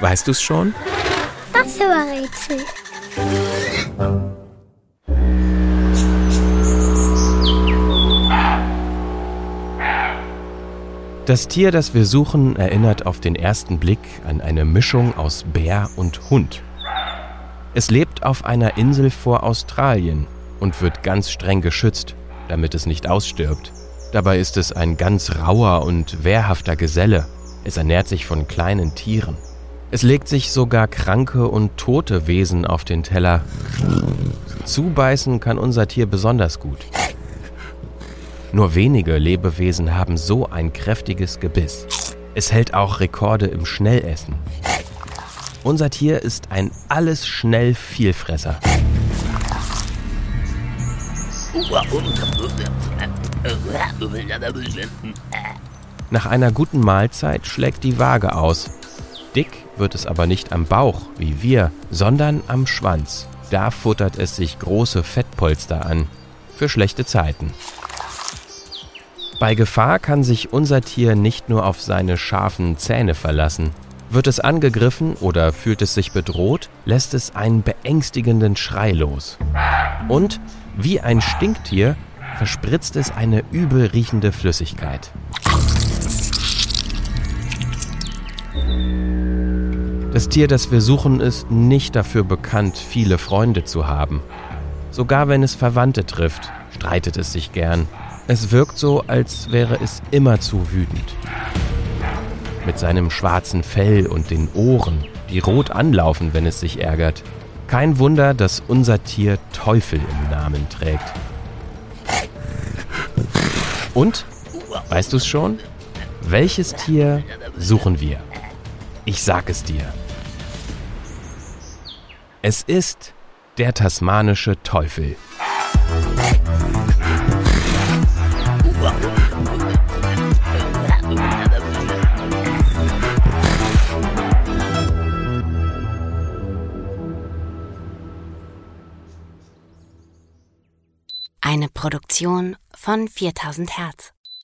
Weißt du's schon? Das war Rätsel. Das Tier, das wir suchen, erinnert auf den ersten Blick an eine Mischung aus Bär und Hund. Es lebt auf einer Insel vor Australien und wird ganz streng geschützt, damit es nicht ausstirbt. Dabei ist es ein ganz rauer und wehrhafter Geselle. Es ernährt sich von kleinen Tieren. Es legt sich sogar kranke und tote Wesen auf den Teller. Zubeißen kann unser Tier besonders gut. Nur wenige Lebewesen haben so ein kräftiges Gebiss. Es hält auch Rekorde im Schnellessen. Unser Tier ist ein alles schnell Vielfresser. Nach einer guten Mahlzeit schlägt die Waage aus. Dick wird es aber nicht am Bauch wie wir, sondern am Schwanz. Da futtert es sich große Fettpolster an. Für schlechte Zeiten. Bei Gefahr kann sich unser Tier nicht nur auf seine scharfen Zähne verlassen. Wird es angegriffen oder fühlt es sich bedroht, lässt es einen beängstigenden Schrei los. Und, wie ein Stinktier, verspritzt es eine übel riechende Flüssigkeit. Das Tier, das wir suchen, ist nicht dafür bekannt, viele Freunde zu haben. Sogar wenn es Verwandte trifft, streitet es sich gern es wirkt so, als wäre es immer zu wütend. Mit seinem schwarzen Fell und den Ohren, die rot anlaufen, wenn es sich ärgert. Kein Wunder, dass unser Tier Teufel im Namen trägt. Und, weißt du es schon? Welches Tier suchen wir? Ich sag es dir. Es ist der tasmanische Teufel. Eine Produktion von 4000 Hertz.